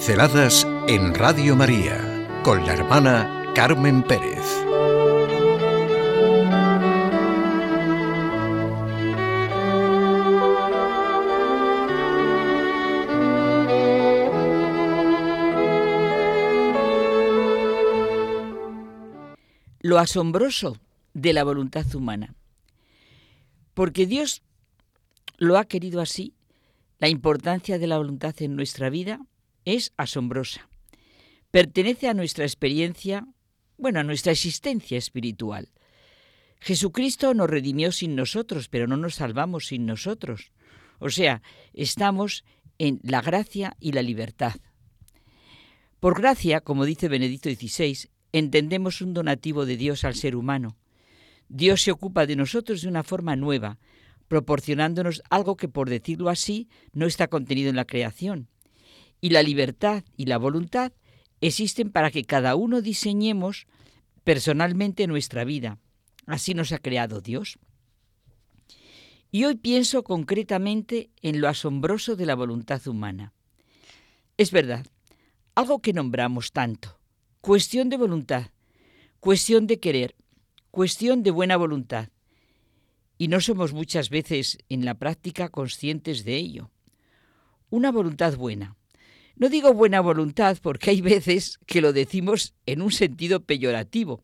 Pinceladas en Radio María con la hermana Carmen Pérez. Lo asombroso de la voluntad humana. Porque Dios lo ha querido así, la importancia de la voluntad en nuestra vida es asombrosa. Pertenece a nuestra experiencia, bueno, a nuestra existencia espiritual. Jesucristo nos redimió sin nosotros, pero no nos salvamos sin nosotros. O sea, estamos en la gracia y la libertad. Por gracia, como dice Benedicto XVI, entendemos un donativo de Dios al ser humano. Dios se ocupa de nosotros de una forma nueva, proporcionándonos algo que, por decirlo así, no está contenido en la creación y la libertad y la voluntad existen para que cada uno diseñemos personalmente nuestra vida. Así nos ha creado Dios. Y hoy pienso concretamente en lo asombroso de la voluntad humana. Es verdad, algo que nombramos tanto, cuestión de voluntad, cuestión de querer, cuestión de buena voluntad. Y no somos muchas veces en la práctica conscientes de ello. Una voluntad buena, no digo buena voluntad porque hay veces que lo decimos en un sentido peyorativo.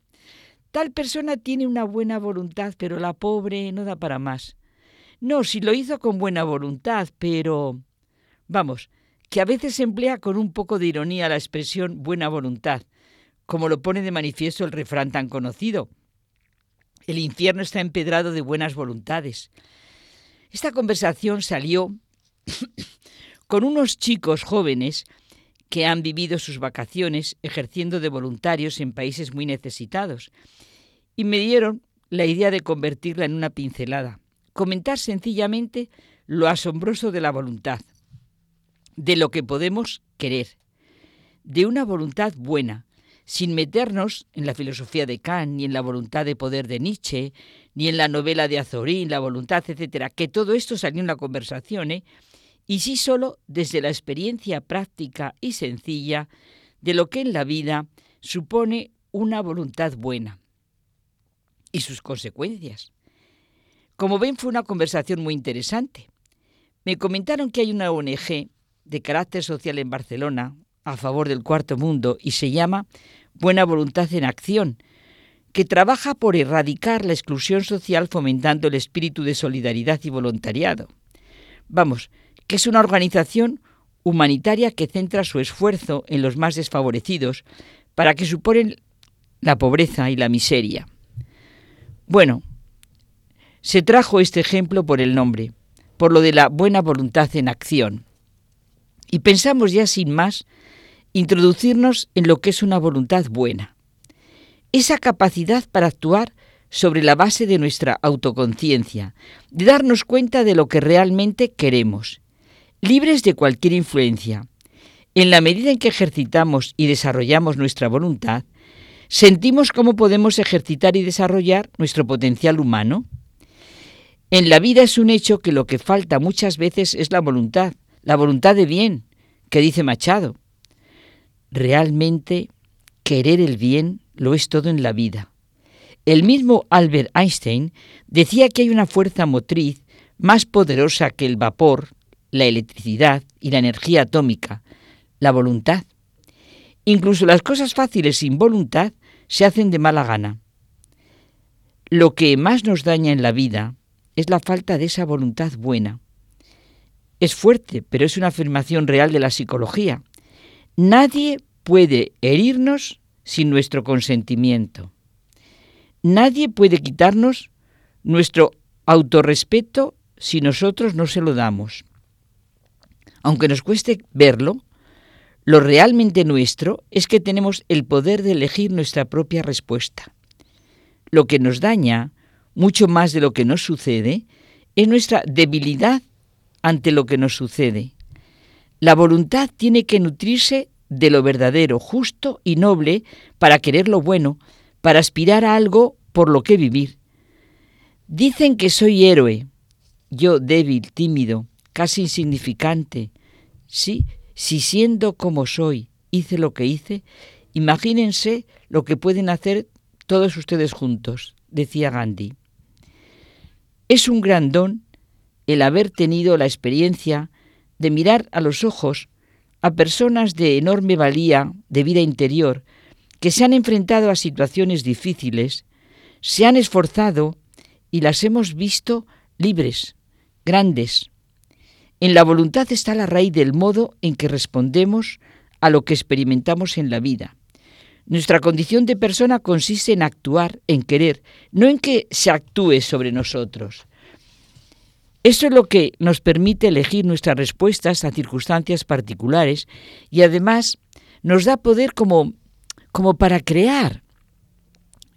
Tal persona tiene una buena voluntad, pero la pobre no da para más. No, si lo hizo con buena voluntad, pero... Vamos, que a veces se emplea con un poco de ironía la expresión buena voluntad, como lo pone de manifiesto el refrán tan conocido. El infierno está empedrado de buenas voluntades. Esta conversación salió con unos chicos jóvenes que han vivido sus vacaciones ejerciendo de voluntarios en países muy necesitados. Y me dieron la idea de convertirla en una pincelada, comentar sencillamente lo asombroso de la voluntad, de lo que podemos querer, de una voluntad buena, sin meternos en la filosofía de Kant, ni en la voluntad de poder de Nietzsche, ni en la novela de Azorín, la voluntad, etcétera, que todo esto salió en la conversación, ¿eh? Y sí solo desde la experiencia práctica y sencilla de lo que en la vida supone una voluntad buena y sus consecuencias. Como ven, fue una conversación muy interesante. Me comentaron que hay una ONG de carácter social en Barcelona a favor del cuarto mundo y se llama Buena Voluntad en Acción, que trabaja por erradicar la exclusión social fomentando el espíritu de solidaridad y voluntariado. Vamos, que es una organización humanitaria que centra su esfuerzo en los más desfavorecidos para que suponen la pobreza y la miseria. Bueno, se trajo este ejemplo por el nombre, por lo de la buena voluntad en acción. Y pensamos ya sin más introducirnos en lo que es una voluntad buena. Esa capacidad para actuar sobre la base de nuestra autoconciencia, de darnos cuenta de lo que realmente queremos libres de cualquier influencia. En la medida en que ejercitamos y desarrollamos nuestra voluntad, sentimos cómo podemos ejercitar y desarrollar nuestro potencial humano. En la vida es un hecho que lo que falta muchas veces es la voluntad, la voluntad de bien, que dice Machado. Realmente querer el bien lo es todo en la vida. El mismo Albert Einstein decía que hay una fuerza motriz más poderosa que el vapor, la electricidad y la energía atómica, la voluntad. Incluso las cosas fáciles sin voluntad se hacen de mala gana. Lo que más nos daña en la vida es la falta de esa voluntad buena. Es fuerte, pero es una afirmación real de la psicología. Nadie puede herirnos sin nuestro consentimiento. Nadie puede quitarnos nuestro autorrespeto si nosotros no se lo damos aunque nos cueste verlo, lo realmente nuestro es que tenemos el poder de elegir nuestra propia respuesta. Lo que nos daña, mucho más de lo que nos sucede, es nuestra debilidad ante lo que nos sucede. La voluntad tiene que nutrirse de lo verdadero, justo y noble para querer lo bueno, para aspirar a algo por lo que vivir. Dicen que soy héroe, yo débil, tímido, casi insignificante, sí, Si siendo como soy hice lo que hice, imagínense lo que pueden hacer todos ustedes juntos, decía Gandhi. Es un gran don el haber tenido la experiencia de mirar a los ojos a personas de enorme valía de vida interior que se han enfrentado a situaciones difíciles, se han esforzado y las hemos visto libres, grandes. En la voluntad está la raíz del modo en que respondemos a lo que experimentamos en la vida. Nuestra condición de persona consiste en actuar, en querer, no en que se actúe sobre nosotros. Eso es lo que nos permite elegir nuestras respuestas a circunstancias particulares y además nos da poder como, como para crear.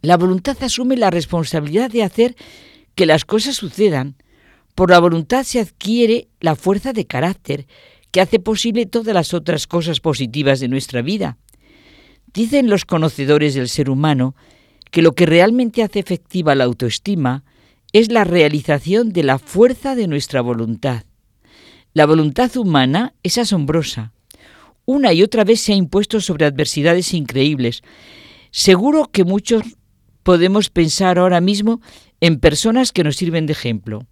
La voluntad asume la responsabilidad de hacer que las cosas sucedan. Por la voluntad se adquiere la fuerza de carácter que hace posible todas las otras cosas positivas de nuestra vida. Dicen los conocedores del ser humano que lo que realmente hace efectiva la autoestima es la realización de la fuerza de nuestra voluntad. La voluntad humana es asombrosa. Una y otra vez se ha impuesto sobre adversidades increíbles. Seguro que muchos podemos pensar ahora mismo en personas que nos sirven de ejemplo.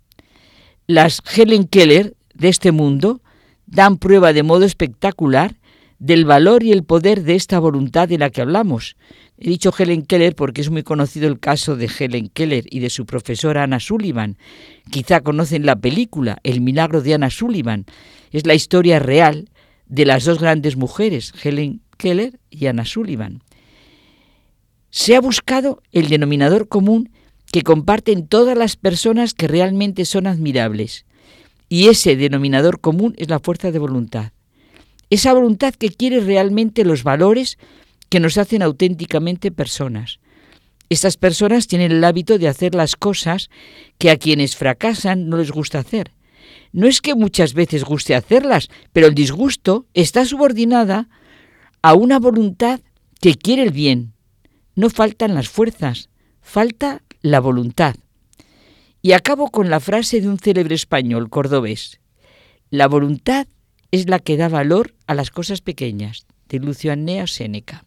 Las Helen Keller de este mundo dan prueba de modo espectacular del valor y el poder de esta voluntad de la que hablamos. He dicho Helen Keller porque es muy conocido el caso de Helen Keller y de su profesora Anna Sullivan. Quizá conocen la película El milagro de Anna Sullivan. Es la historia real de las dos grandes mujeres, Helen Keller y Anna Sullivan. Se ha buscado el denominador común que comparten todas las personas que realmente son admirables. Y ese denominador común es la fuerza de voluntad. Esa voluntad que quiere realmente los valores que nos hacen auténticamente personas. Estas personas tienen el hábito de hacer las cosas que a quienes fracasan no les gusta hacer. No es que muchas veces guste hacerlas, pero el disgusto está subordinada a una voluntad que quiere el bien. No faltan las fuerzas, falta la voluntad. Y acabo con la frase de un célebre español cordobés. La voluntad es la que da valor a las cosas pequeñas, de Lucio Annea Séneca.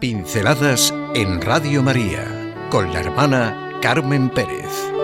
Pinceladas en Radio María con la hermana Carmen Pérez.